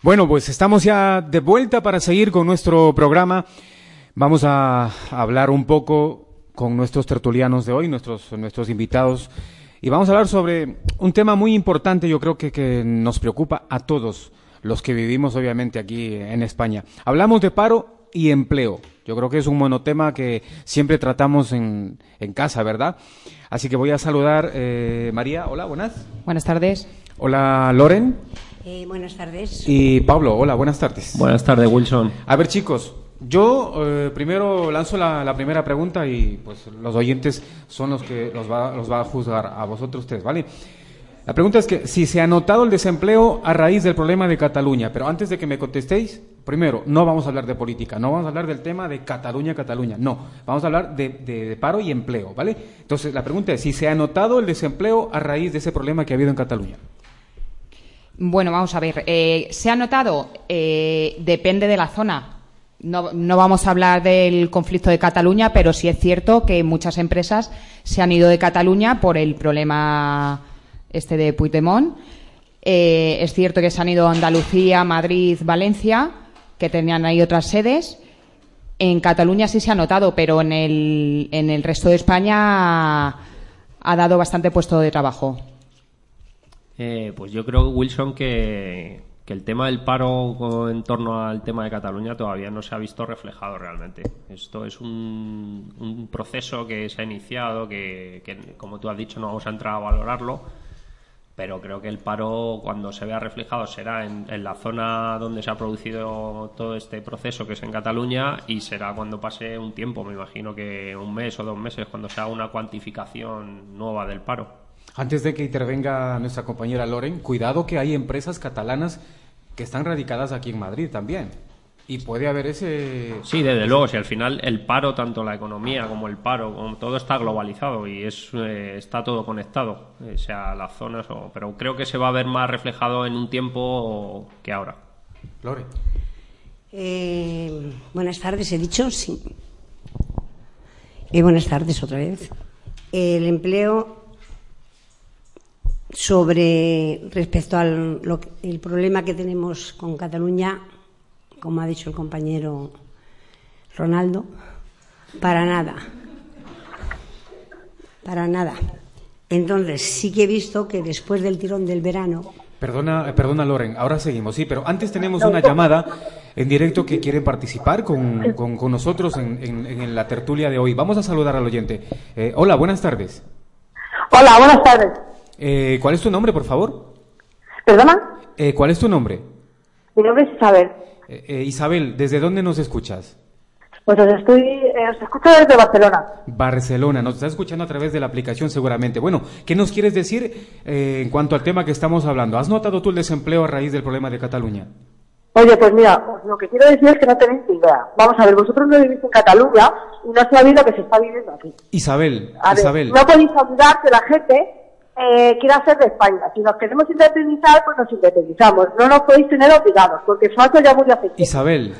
Bueno, pues estamos ya de vuelta para seguir con nuestro programa. Vamos a hablar un poco con nuestros tertulianos de hoy, nuestros, nuestros invitados, y vamos a hablar sobre un tema muy importante, yo creo que, que nos preocupa a todos los que vivimos obviamente aquí en España. Hablamos de paro y empleo. Yo creo que es un monotema que siempre tratamos en, en casa, ¿verdad? Así que voy a saludar eh, María. Hola, buenas. Buenas tardes. Hola, Loren. Eh, buenas tardes. Y Pablo, hola, buenas tardes. Buenas tardes, Wilson. A ver, chicos, Yo eh, primero lanzo la, primera pregunta y pues los oyentes son los que los va, a juzgar a vosotros tres, ¿vale? La pregunta es que si se ha notado el desempleo a raíz del problema de Cataluña, pero antes de que me contestéis, primero, no vamos a hablar de política, no vamos a hablar del tema de Cataluña, Cataluña, no, vamos a hablar de paro y empleo, ¿vale? Entonces, la pregunta es si se ha notado el desempleo a raíz de ese problema que ha habido en Cataluña. Bueno, vamos a ver. eh, ¿Se ha notado? Eh, depende de la zona. No, vamos a hablar del conflicto de Cataluña, pero sí es cierto que muchas empresas se han ido de Cataluña por el problema este de Puigdemont. Eh, es cierto que se han ido a Andalucía, Madrid, Valencia, que tenían ahí otras sedes. En Cataluña sí se ha notado, pero en el, en el resto de España ha dado bastante puesto de trabajo. Eh, pues yo creo, Wilson, que, que el tema del paro en torno al tema de Cataluña todavía no se ha visto reflejado realmente. Esto es un, un proceso que se ha iniciado, que, que, como tú has dicho, no vamos a entrar a valorarlo, pero creo que el paro, cuando se vea reflejado, será en, en la zona donde se ha producido todo este proceso, que es en Cataluña, y será cuando pase un tiempo, me imagino que un mes o dos meses, cuando se haga una cuantificación nueva del paro. Antes de que intervenga nuestra compañera Loren, cuidado que hay empresas catalanas que están radicadas aquí en Madrid también. Y puede haber ese... Sí, desde luego, si al final el paro, tanto la economía como el paro, como todo está globalizado y es, eh, está todo conectado, eh, sea las zonas, o, pero creo que se va a ver más reflejado en un tiempo que ahora. Lore. Eh, buenas tardes, he dicho, sí. Y buenas tardes otra vez. El empleo sobre respecto al lo que- el problema que tenemos con Cataluña, como ha dicho el compañero Ronaldo, para nada. Para nada. Entonces, sí que he visto que después del tirón del verano, Perdona, eh, perdona Loren, ahora seguimos, sí, pero antes tenemos una llamada en directo que quiere participar con, con- con nosotros en, en- en la tertulia de hoy. Vamos a saludar al oyente. Eh, hola, buenas tardes. Hola, buenas tardes. Eh, ¿Cuál es tu nombre, por favor? ¿Perdona? Eh, ¿Cuál es tu nombre? Mi nombre es Isabel. Eh, eh, Isabel, ¿desde dónde nos escuchas? Pues os estoy, os escucho desde Barcelona. Barcelona, nos está escuchando a través de la aplicación seguramente. Bueno, ¿qué nos quieres decir eh, en cuanto al tema que estamos hablando? ¿Has notado tú el desempleo a raíz del problema de Cataluña? Oye, pues mira, lo que quiero decir es que no tenéis ni idea. Vamos a ver, vosotros no vivís en Cataluña y no sabéis lo que se está viviendo aquí. Isabel, A ver, Isabel. no podéis olvidar que la gente eh, quiere hacer de España. Si nos queremos independizar, pues nos independizamos. No nos podéis tener obligados, porque Franco ya murió hace Isabel,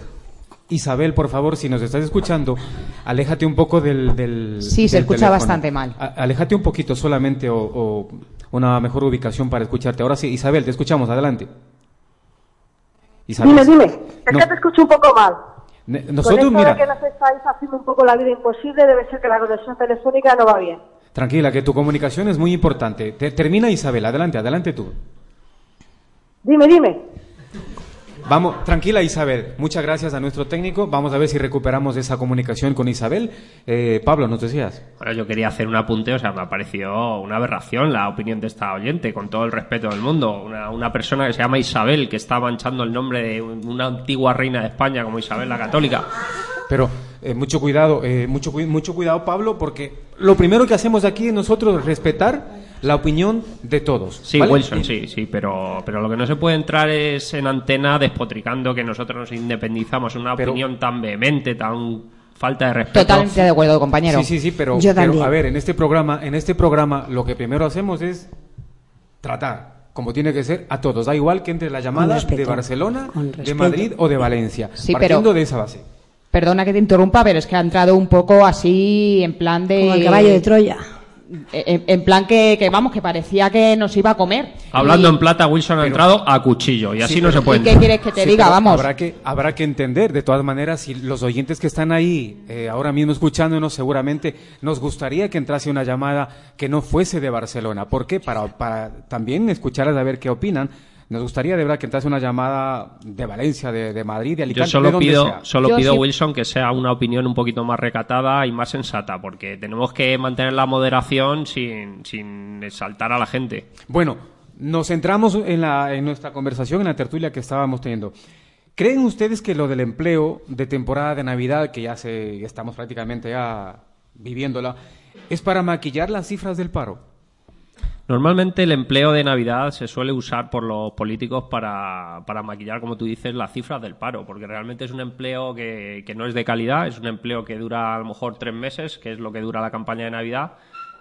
Isabel, por favor, si nos estás escuchando, aléjate un poco del. del Sí, se del escucha teléfono. bastante mal. A- aléjate un poquito solamente o, o una mejor ubicación para escucharte. Ahora sí, Isabel, te escuchamos, adelante. Isabel. Dime, dime. Es No. que te escucho un poco mal. Ne- Con Nosotros, esto de mira, que nos estáis haciendo un poco la vida imposible, debe ser que la conexión telefónica no va bien. Tranquila, que tu comunicación es muy importante. Te- termina Isabel, adelante, adelante tú. Dime, dime. Vamos, tranquila Isabel, muchas gracias a nuestro técnico. Vamos a ver si recuperamos esa comunicación con Isabel. Eh, Pablo, ¿nos decías? Bueno, yo quería hacer un apunte, o sea, me ha parecido una aberración la opinión de esta oyente, con todo el respeto del mundo. Una, una persona que se llama Isabel, que está manchando el nombre de un- una antigua reina de España como Isabel la Católica. Pero eh, mucho cuidado, eh, mucho, mucho cuidado, Pablo, porque lo primero que hacemos aquí nosotros es respetar la opinión de todos. Sí, ¿vale? Wilson, sí, sí, pero, pero lo que no se puede entrar es en antena despotricando que nosotros nos independizamos. Una Pero- opinión tan vehemente, tan falta de respeto. Totalmente de acuerdo, compañero. Sí, sí, sí, pero, Yo pero, a ver, en este programa, en este programa, lo que primero hacemos es tratar, como tiene que ser, a todos. Da igual que entre la llamada respeto. de Barcelona, de. Madrid o de Valencia. Sí, partiendo pero- de esa base. Perdona que te interrumpa, pero es que ha entrado un poco así en plan de... Como el caballo de Troya. En, en plan que, que, vamos, que parecía que nos iba a comer. Hablando Y- en plata, Wilson ha entrado a cuchillo y así Sí, no se puede. ¿Y qué quieres que te Sí, diga? Vamos. Habrá que, habrá que entender, de todas maneras, si los oyentes que están ahí eh, ahora mismo escuchándonos, seguramente nos gustaría que entrase una llamada que no fuese de Barcelona. ¿Por qué? Para, para también escucharles a ver qué opinan. Nos gustaría de verdad que entrase una llamada de Valencia, de, de Madrid, de Yo Alicante, de solo donde pido, sea. solo pido Wilson que sea una opinión un poquito más recatada y más sensata, porque tenemos que mantener la moderación sin, sin exaltar a la gente. Bueno, nos centramos en, la, en nuestra conversación, en la tertulia que estábamos teniendo. ¿Creen ustedes que lo del empleo de temporada de Navidad, que ya, se, ya estamos prácticamente ya viviéndola, es para maquillar las cifras del paro? Normalmente el empleo de Navidad se suele usar por los políticos para, para maquillar, como tú dices, las cifras del paro, porque realmente es un empleo que, que no es de calidad, es un empleo que dura a lo mejor tres meses, que es lo que dura la campaña de Navidad,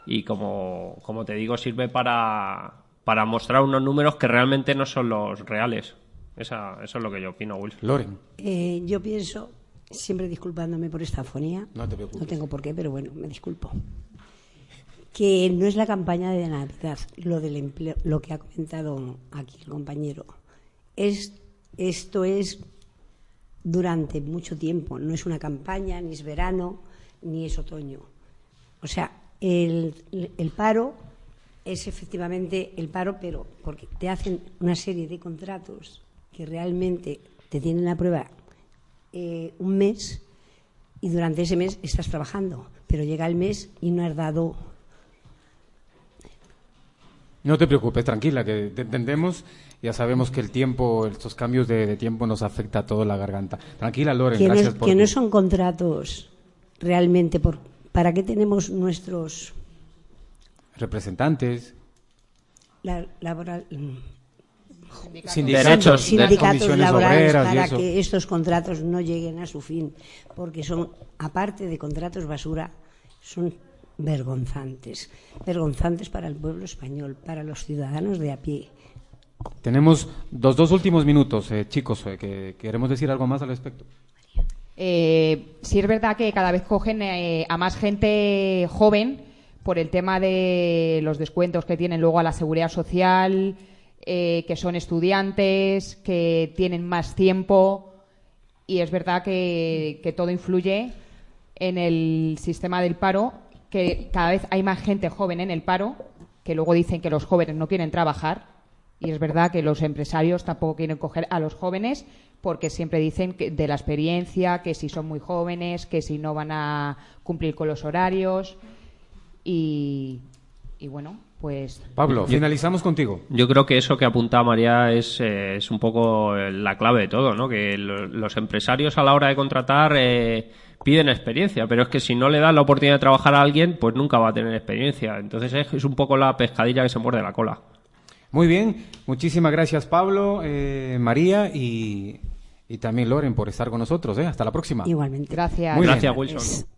y como, como te digo, sirve para, para mostrar unos números que realmente no son los reales. Esa, eso es lo que yo opino, Wilson. Loren. Eh, yo pienso, siempre disculpándome por esta afonía, No te preocupes. no tengo por qué, pero bueno, me disculpo, que no es la campaña de Navidad, lo del empleo, lo que ha comentado aquí el compañero. Es, esto es durante mucho tiempo, no es una campaña, ni es verano, ni es otoño. O sea, el, el paro es efectivamente el paro, pero porque te hacen una serie de contratos que realmente te tienen a prueba eh, un mes y durante ese mes estás trabajando, pero llega el mes y no has dado. No te preocupes, tranquila, que te entendemos. Ya sabemos que el tiempo, estos cambios de, de tiempo nos afecta a toda la garganta. Tranquila, Loren, no, gracias es- por que no son contratos realmente por. ¿Para qué tenemos nuestros representantes. la- laboral, Sindicatos, Derechos, sindicatos comisiones laborales para eso. que estos contratos no lleguen a su fin, porque son, aparte de contratos basura, son vergonzantes, vergonzantes para el pueblo español, para los ciudadanos de a pie. Tenemos dos, dos últimos minutos, eh, chicos, eh, que queremos decir algo más al respecto. Eh, sí es verdad que cada vez cogen eh, a más gente joven por el tema de los descuentos que tienen luego a la seguridad social, eh, que son estudiantes, que tienen más tiempo y es verdad que, que todo influye en el sistema del paro, que cada vez hay más gente joven en el paro, que luego dicen que los jóvenes no quieren trabajar y es verdad que los empresarios tampoco quieren coger a los jóvenes porque siempre dicen que de la experiencia, que si son muy jóvenes, que si no van a cumplir con los horarios y, y bueno, pues Pablo, finalizamos contigo. Yo creo que eso que apunta María es, eh, es un poco la clave de todo, ¿no? Que lo- los empresarios a la hora de contratar eh, piden experiencia, pero es que si no le dan la oportunidad de trabajar a alguien, pues nunca va a tener experiencia. Entonces es, un poco la pescadilla que se muerde la cola. Muy bien, muchísimas gracias Pablo, eh, María y, y también Loren por estar con nosotros. ¿eh? Hasta la próxima. Igualmente. Gracias. Muy bien. Gracias, Wilson.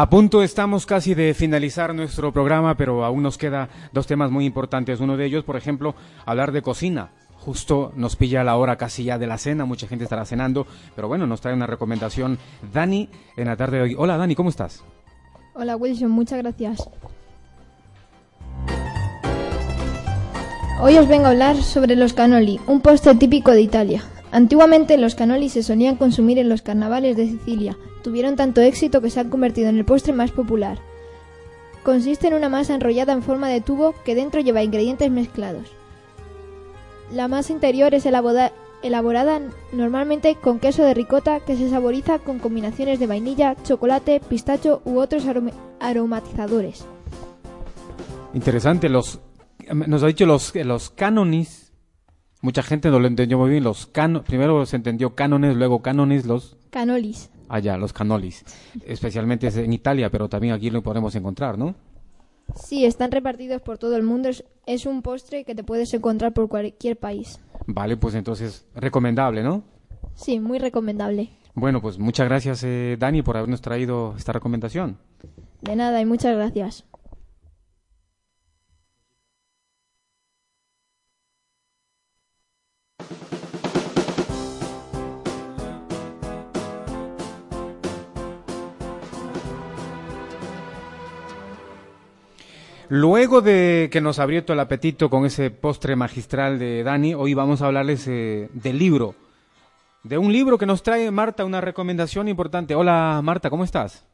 A punto estamos casi de finalizar nuestro programa, pero aún nos queda dos temas muy importantes. Uno de ellos, por ejemplo, hablar de cocina. Justo nos pilla la hora casi ya de la cena, mucha gente estará cenando, pero bueno, nos trae una recomendación Dani en la tarde de hoy. Hola Dani, ¿cómo estás? Hola Wilson, muchas gracias. Hoy os vengo a hablar sobre los cannoli, un postre típico de Italia. Antiguamente los cannoli se solían consumir en los carnavales de Sicilia. Tuvieron tanto éxito que se han convertido en el postre más popular. Consiste en una masa enrollada en forma de tubo que dentro lleva ingredientes mezclados. La masa interior es elaborada normalmente con queso de ricota que se saboriza con combinaciones de vainilla, chocolate, pistacho u otros aromatizadores. Interesante, los nos ha dicho los los. Mucha gente no lo entendió muy bien. Los cano, primero se entendió cánones, luego cánones, los Canolis. Allá, los canolis. Especialmente es en Italia, pero también aquí lo podemos encontrar, ¿no? Sí, están repartidos por todo el mundo. Es, es un postre que te puedes encontrar por cualquier país. Vale, pues entonces recomendable, ¿no? Sí, muy recomendable. Bueno, pues muchas gracias eh, Dani por habernos traído esta recomendación. De nada y muchas gracias. Luego de que nos abrió el apetito con ese postre magistral de Dani, hoy vamos a hablarles eh, del libro. De un libro que nos trae Marta, una recomendación importante. Hola Marta, ¿cómo estás?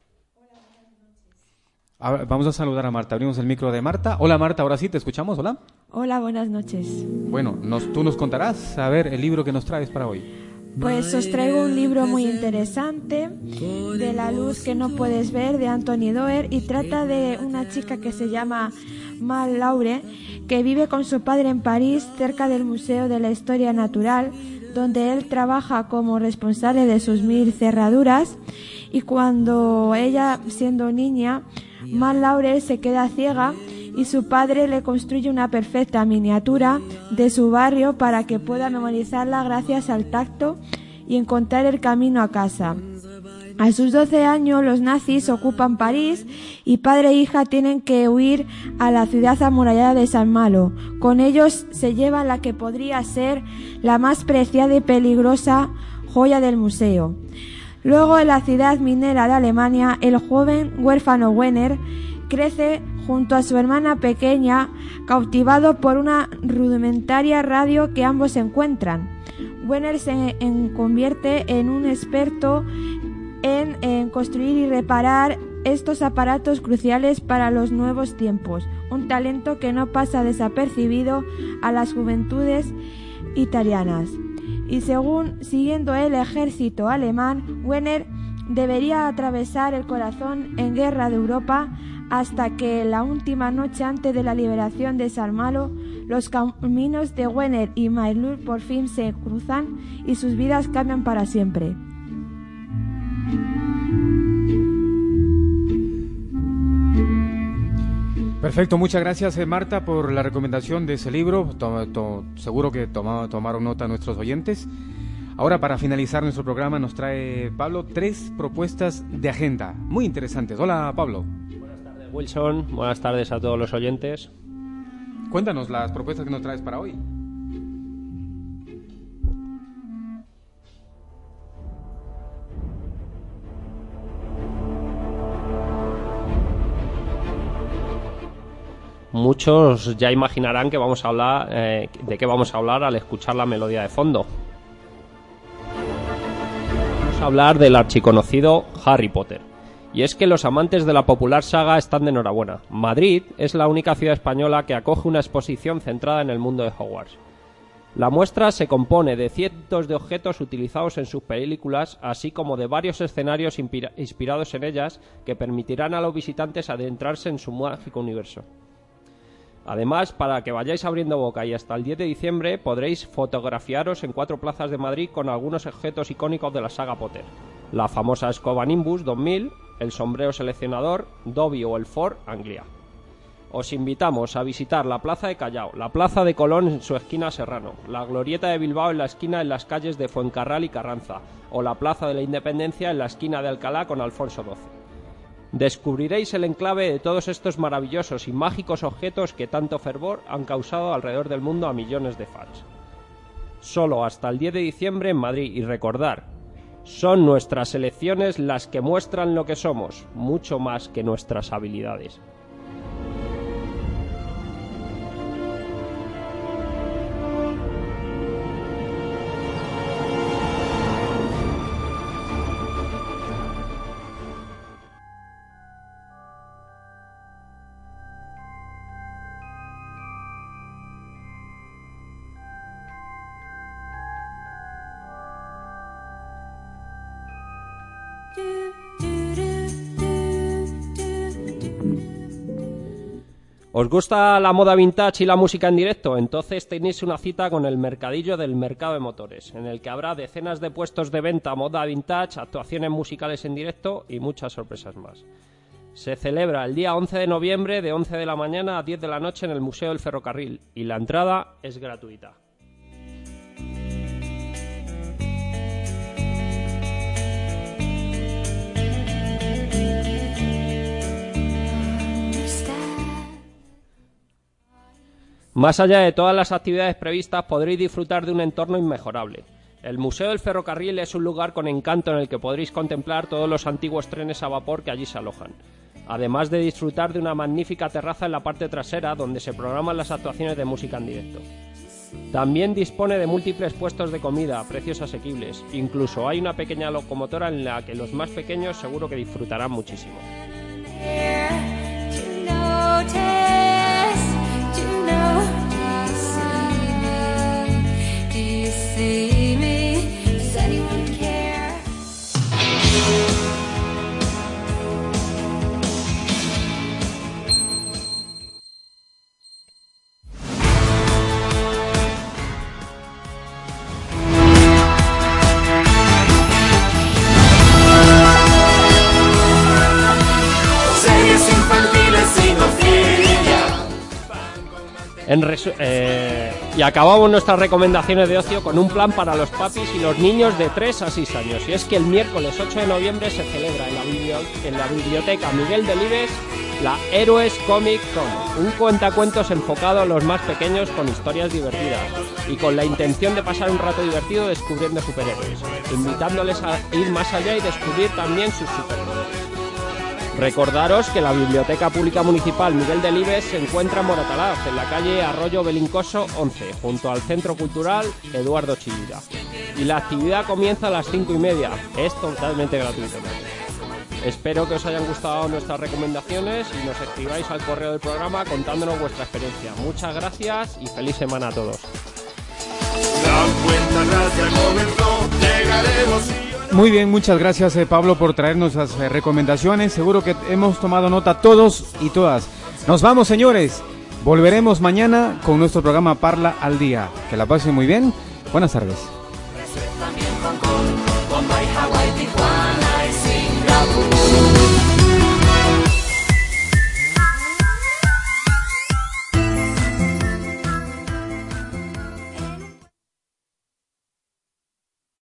Hola, A vamos a saludar a Marta. Abrimos el micro de Marta. Hola Marta, ahora sí, te escuchamos. Hola. Hola, buenas noches. Bueno, nos, tú nos contarás, a ver, el libro que nos traes para hoy. Pues os traigo un libro muy interesante de La luz que no puedes ver de Anthony Doerr y trata de una chica que se llama Mal Laure que vive con su padre en París cerca del Museo de la Historia Natural donde él trabaja como responsable de sus mil cerraduras y cuando ella siendo niña Mal Laure se queda ciega y su padre le construye una perfecta miniatura de su barrio para que pueda memorizarla gracias al tacto y encontrar el camino a casa. A sus 12 años los nazis ocupan París y padre e hija tienen que huir a la ciudad amurallada de San Malo. Con ellos se lleva la que podría ser la más preciada y peligrosa joya del museo. Luego en la ciudad minera de Alemania el joven huérfano Wenner crece junto a su hermana pequeña, cautivado por una rudimentaria radio que ambos encuentran. Wenner se convierte en un experto en, en construir y reparar estos aparatos cruciales para los nuevos tiempos, un talento que no pasa desapercibido a las juventudes italianas. Y según siguiendo el ejército alemán, Wenner debería atravesar el corazón en guerra de Europa hasta que la última noche antes de la liberación de San Malo, los caminos de Wenner y Mailur por fin se cruzan y sus vidas cambian para siempre. Perfecto, muchas gracias eh, Marta por la recomendación de ese libro. To- seguro que toma- tomaron nota nuestros oyentes. Ahora, para finalizar nuestro programa, nos trae Pablo tres propuestas de agenda muy interesantes. Hola, Pablo. Wilson, buenas tardes a todos los oyentes. Cuéntanos las propuestas que nos traes para hoy. Muchos ya imaginarán que vamos a hablar eh, de qué vamos a hablar al escuchar la melodía de fondo. Vamos a hablar del archiconocido Harry Potter. Y es que los amantes de la popular saga están de enhorabuena. Madrid es la única ciudad española que acoge una exposición centrada en el mundo de Hogwarts. La muestra se compone de cientos de objetos utilizados en sus películas, así como de varios escenarios inspira- inspirados en ellas que permitirán a los visitantes adentrarse en su mágico universo. Además, para que vayáis abriendo boca y hasta el 10 de diciembre podréis fotografiaros en cuatro plazas de Madrid con algunos objetos icónicos de la saga Potter. La famosa escoba Nimbus 2000, el sombrero seleccionador, Dobby o el Ford Anglia. Os invitamos a visitar la Plaza de Callao, la Plaza de Colón en su esquina Serrano, la Glorieta de Bilbao en la esquina en las calles de Fuencarral y Carranza, o la Plaza de la Independencia en la esquina de Alcalá con Alfonso XII. Descubriréis el enclave de todos estos maravillosos y mágicos objetos que tanto fervor han causado alrededor del mundo a millones de fans. Solo hasta el 10 de diciembre en Madrid y recordar, son nuestras elecciones las que muestran lo que somos, mucho más que nuestras habilidades. ¿Os gusta la moda vintage y la música en directo? Entonces tenéis una cita con el Mercadillo del Mercado de Motores, en el que habrá decenas de puestos de venta moda vintage, actuaciones musicales en directo y muchas sorpresas más. Se celebra el día 11 de noviembre de 11 de la mañana a 10 de la noche en el Museo del Ferrocarril y la entrada es gratuita. Más allá de todas las actividades previstas, podréis disfrutar de un entorno inmejorable. El Museo del Ferrocarril es un lugar con encanto en el que podréis contemplar todos los antiguos trenes a vapor que allí se alojan. Además de disfrutar de una magnífica terraza en la parte trasera donde se programan las actuaciones de música en directo. También dispone de múltiples puestos de comida a precios asequibles. Incluso hay una pequeña locomotora en la que los más pequeños seguro que disfrutarán muchísimo. 나. Eh, y acabamos nuestras recomendaciones de ocio con un plan para los papis y los niños de 3 a 6 años. Y es que el miércoles 8 de noviembre se celebra en la, biblioteca Miguel Delibes la Héroes Comic Con, un cuentacuentos enfocado a los más pequeños con historias divertidas y con la intención de pasar un rato divertido descubriendo superhéroes, invitándoles a ir más allá y descubrir también sus superpoderes. Recordaros que la Biblioteca Pública Municipal Miguel Delibes se encuentra en Moratalaz, en la calle Arroyo Belincoso 11, junto al Centro Cultural Eduardo Chillida. Y la actividad comienza a las 5 y media. Es totalmente gratuito. Espero que os hayan gustado nuestras recomendaciones y nos escribáis al correo del programa contándonos vuestra experiencia. Muchas gracias y feliz semana a todos. Muy bien, muchas gracias eh, Pablo por traernos las eh, recomendaciones. Seguro que hemos tomado nota todos y todas. Nos vamos, señores. Volveremos mañana con nuestro programa Parla al Día. Que la pasen muy bien. Buenas tardes.